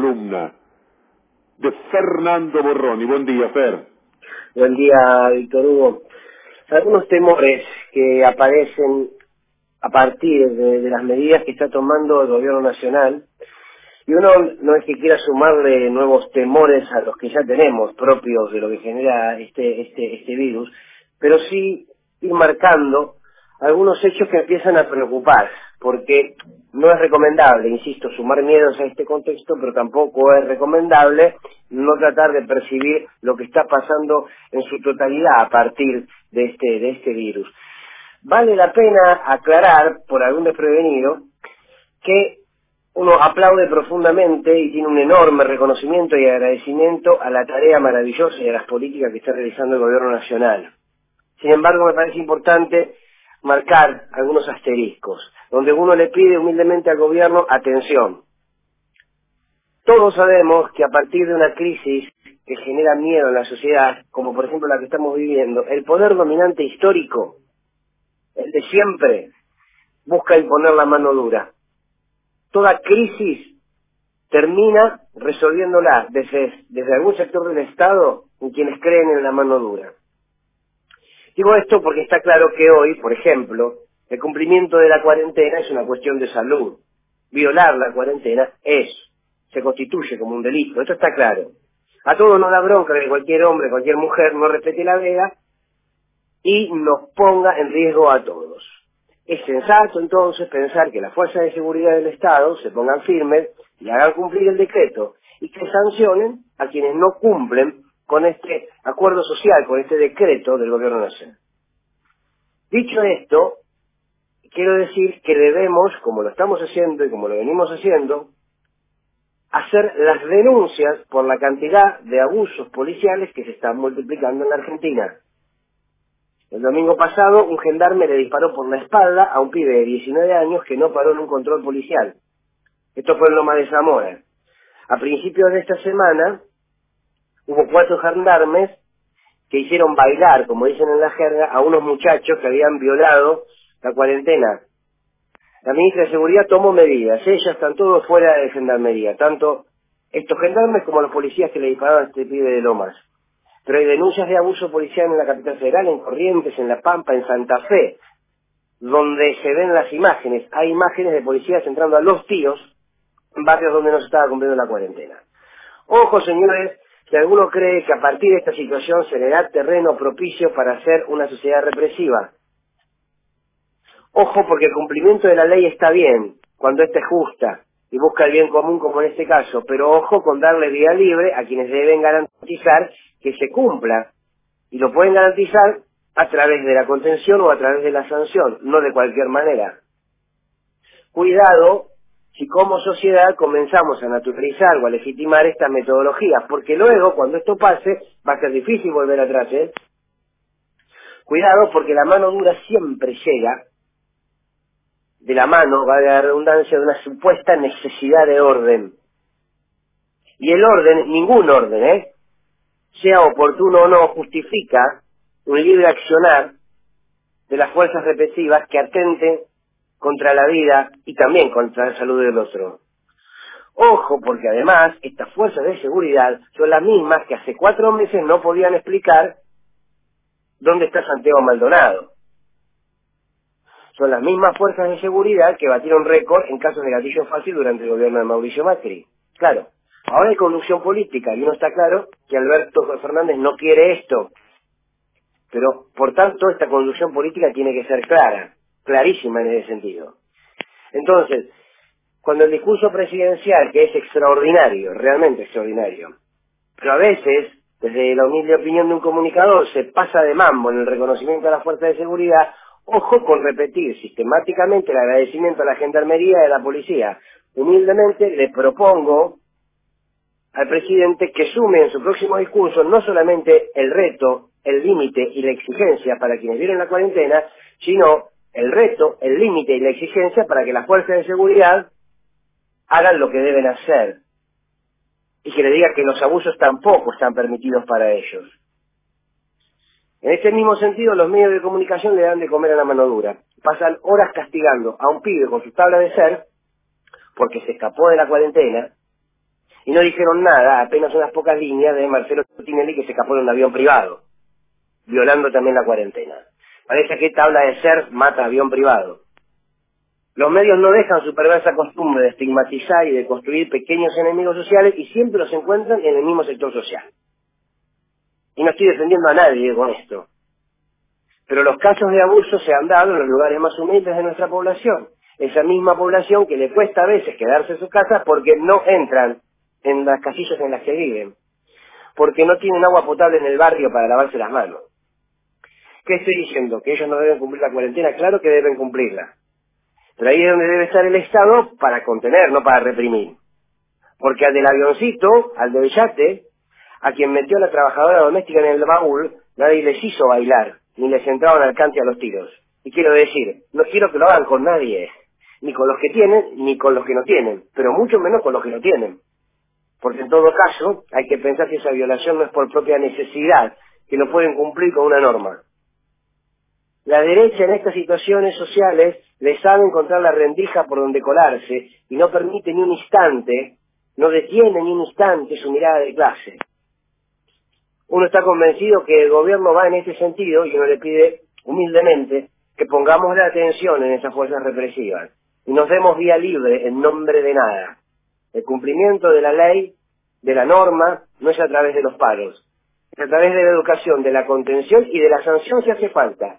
columna de Fernando Borroni. Buen día, Fer. Buen día, Víctor Hugo. Algunos temores que aparecen a partir de, de, las medidas que está tomando el gobierno nacional, y uno no es que quiera sumarle nuevos temores a los que ya tenemos propios de lo que genera este, este, este virus, pero sí ir marcando algunos hechos que empiezan a preocupar, porque no es recomendable, insisto, sumar miedos a este contexto, pero tampoco es recomendable no tratar de percibir lo que está pasando en su totalidad a partir de este, de este virus. Vale la pena aclarar, por algún desprevenido, que uno aplaude profundamente y tiene un enorme reconocimiento y agradecimiento a la tarea maravillosa y a las políticas que está realizando el gobierno nacional. Sin embargo, me parece importante marcar algunos asteriscos, donde uno le pide humildemente al gobierno atención. Todos sabemos que a partir de una crisis que genera miedo en la sociedad, como por ejemplo la que estamos viviendo, el poder dominante histórico, el de siempre, busca imponer la mano dura. Toda crisis termina resolviéndola desde, desde algún sector del Estado en quienes creen en la mano dura. Digo esto porque está claro que hoy, por ejemplo, el cumplimiento de la cuarentena es una cuestión de salud. Violar la cuarentena es, se constituye como un delito, esto está claro. A todos nos da bronca que cualquier hombre, cualquier mujer no respete la veda y nos ponga en riesgo a todos. Es sensato entonces pensar que las fuerzas de seguridad del Estado se pongan firmes y hagan cumplir el decreto y que sancionen a quienes no cumplen con este acuerdo social, con este decreto del Gobierno Nacional. Dicho esto, quiero decir que debemos, como lo estamos haciendo y como lo venimos haciendo, hacer las denuncias por la cantidad de abusos policiales que se están multiplicando en la Argentina. El domingo pasado, un gendarme le disparó por la espalda a un pibe de 19 años que no paró en un control policial. Esto fue en Loma de Zamora. A principios de esta semana, hubo cuatro gendarmes que hicieron bailar, como dicen en la jerga, a unos muchachos que habían violado la cuarentena. La ministra de Seguridad tomó medidas, ellas están todos fuera de gendarmería, tanto estos gendarmes como los policías que le dispararon a este pibe de Lomas. Pero hay denuncias de abuso policial en la capital federal, en Corrientes, en La Pampa, en Santa Fe, donde se ven las imágenes. Hay imágenes de policías entrando a los tíos en barrios donde no se estaba cumpliendo la cuarentena. Ojo, señores, si alguno cree que a partir de esta situación se le da terreno propicio para hacer una sociedad represiva. Ojo porque el cumplimiento de la ley está bien, cuando ésta es justa y busca el bien común como en este caso, pero ojo con darle vía libre a quienes deben garantizar que se cumpla. Y lo pueden garantizar a través de la contención o a través de la sanción, no de cualquier manera. Cuidado si como sociedad comenzamos a naturalizar o a legitimar estas metodologías, porque luego, cuando esto pase, va a ser difícil volver atrás, ¿eh? Cuidado, porque la mano dura siempre llega de la mano, va la redundancia, de una supuesta necesidad de orden. Y el orden, ningún orden, ¿eh? sea oportuno o no, justifica un libre accionar de las fuerzas represivas que atenten contra la vida y también contra la salud del otro. Ojo, porque además estas fuerzas de seguridad son las mismas que hace cuatro meses no podían explicar dónde está Santiago Maldonado. Son las mismas fuerzas de seguridad que batieron récord en casos de gatillo fácil durante el gobierno de Mauricio Macri. Claro, ahora hay conducción política y uno está claro que Alberto Fernández no quiere esto. Pero, por tanto, esta conducción política tiene que ser clara clarísima en ese sentido. Entonces, cuando el discurso presidencial, que es extraordinario, realmente extraordinario, pero a veces, desde la humilde opinión de un comunicador, se pasa de mambo en el reconocimiento a la fuerza de seguridad, ojo con repetir sistemáticamente el agradecimiento a la gendarmería y a la policía. Humildemente le propongo al presidente que sume en su próximo discurso no solamente el reto, el límite y la exigencia para quienes viven la cuarentena, sino el reto, el límite y la exigencia para que las fuerzas de seguridad hagan lo que deben hacer y que le diga que los abusos tampoco están permitidos para ellos. En este mismo sentido, los medios de comunicación le dan de comer a la mano dura. Pasan horas castigando a un pibe con su tabla de ser porque se escapó de la cuarentena Y no dijeron nada, apenas unas pocas líneas de Marcelo Tinelli que se escapó en un avión privado, violando también la cuarentena. Parece que esta habla de ser mata avión privado. Los medios no dejan su perversa costumbre de estigmatizar y de construir pequeños enemigos sociales y siempre los encuentran en el mismo sector social. Y no estoy defendiendo a nadie con esto. Pero los casos de abuso se han dado en los lugares más humildes de nuestra población. Esa misma población que le cuesta a veces quedarse en su casa porque no entran en las casillas en las que viven. Porque no tienen agua potable en el barrio para lavarse las manos. ¿Qué estoy diciendo? ¿Que ellos no deben cumplir la cuarentena? Claro que deben cumplirla. Pero ahí es donde debe estar el Estado para contener, no para reprimir. Porque al del avioncito, al del yate, a quien metió a la trabajadora doméstica en el baúl, nadie les hizo bailar, ni les entraban al cante a los tiros. Y quiero decir, no quiero que lo hagan con nadie, ni con los que tienen, ni con los que no tienen, pero mucho menos con los que no tienen. Porque en todo caso, hay que pensar que esa violación no es por propia necesidad, que no pueden cumplir con una norma. La derecha en estas situaciones sociales le sabe encontrar la rendija por donde colarse y no permite ni un instante, no detiene ni un instante su mirada de clase. Uno está convencido que el gobierno va en este sentido y uno le pide humildemente que pongamos la atención en esas fuerzas represivas y nos demos vía libre en nombre de nada. El cumplimiento de la ley, de la norma, no es a través de los paros, es a través de la educación, de la contención y de la sanción si hace falta.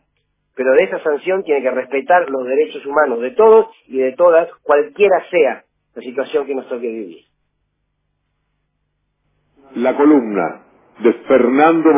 Pero de esa sanción tiene que respetar los derechos humanos de todos y de todas, cualquiera sea la situación que nos toque vivir. La columna de Fernando